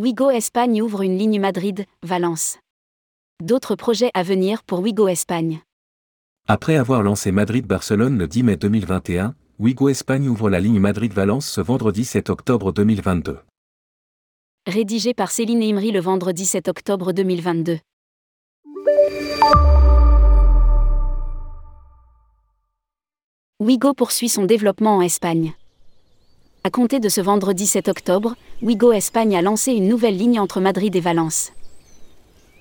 Wigo Espagne ouvre une ligne Madrid-Valence. D'autres projets à venir pour Wigo Espagne. Après avoir lancé Madrid-Barcelone le 10 mai 2021, Wigo Espagne ouvre la ligne Madrid-Valence ce vendredi 7 octobre 2022. Rédigé par Céline Imri le vendredi 7 octobre 2022. Wigo poursuit son développement en Espagne. À compter de ce vendredi 7 octobre, Wigo Espagne a lancé une nouvelle ligne entre Madrid et Valence.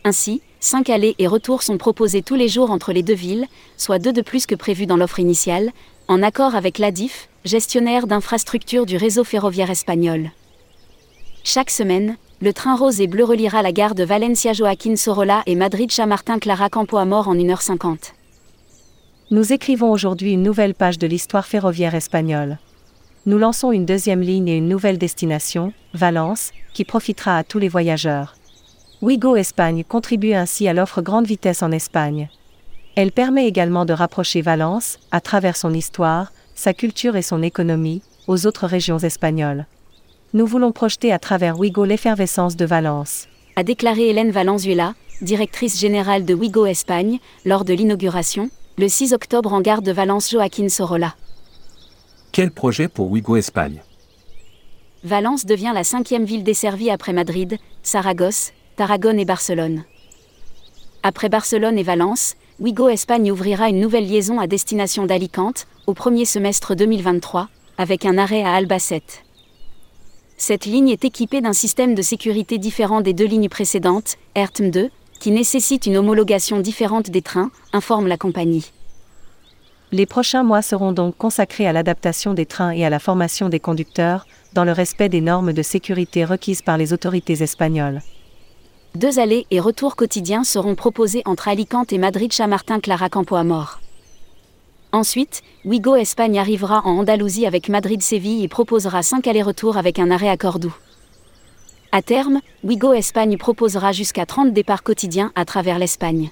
Ainsi, 5 allées et retours sont proposés tous les jours entre les deux villes, soit deux de plus que prévu dans l'offre initiale, en accord avec l'ADIF, gestionnaire d'infrastructures du réseau ferroviaire espagnol. Chaque semaine, le train rose et bleu reliera la gare de Valencia Joaquín Sorolla et Madrid Chamartin Clara Campo Amor en 1h50. Nous écrivons aujourd'hui une nouvelle page de l'histoire ferroviaire espagnole. Nous lançons une deuxième ligne et une nouvelle destination, Valence, qui profitera à tous les voyageurs. Wigo Espagne contribue ainsi à l'offre grande vitesse en Espagne. Elle permet également de rapprocher Valence, à travers son histoire, sa culture et son économie, aux autres régions espagnoles. Nous voulons projeter à travers Wigo l'effervescence de Valence. A déclaré Hélène Valenzuela, directrice générale de Wigo Espagne, lors de l'inauguration, le 6 octobre en gare de Valence Joaquín Sorolla. Quel projet pour Wigo Espagne? Valence devient la cinquième ville desservie après Madrid, Saragosse, Tarragone et Barcelone. Après Barcelone et Valence, Wigo Espagne ouvrira une nouvelle liaison à destination d'Alicante, au premier semestre 2023, avec un arrêt à Albacete. Cette ligne est équipée d'un système de sécurité différent des deux lignes précédentes, ERTM 2, qui nécessite une homologation différente des trains, informe la compagnie. Les prochains mois seront donc consacrés à l'adaptation des trains et à la formation des conducteurs, dans le respect des normes de sécurité requises par les autorités espagnoles. Deux allées et retours quotidiens seront proposés entre Alicante et Madrid Chamartin Clara Campo Amor. Ensuite, Wigo Espagne arrivera en Andalousie avec Madrid Séville et proposera cinq allers-retours avec un arrêt à Cordoue. À terme, Wigo Espagne proposera jusqu'à 30 départs quotidiens à travers l'Espagne.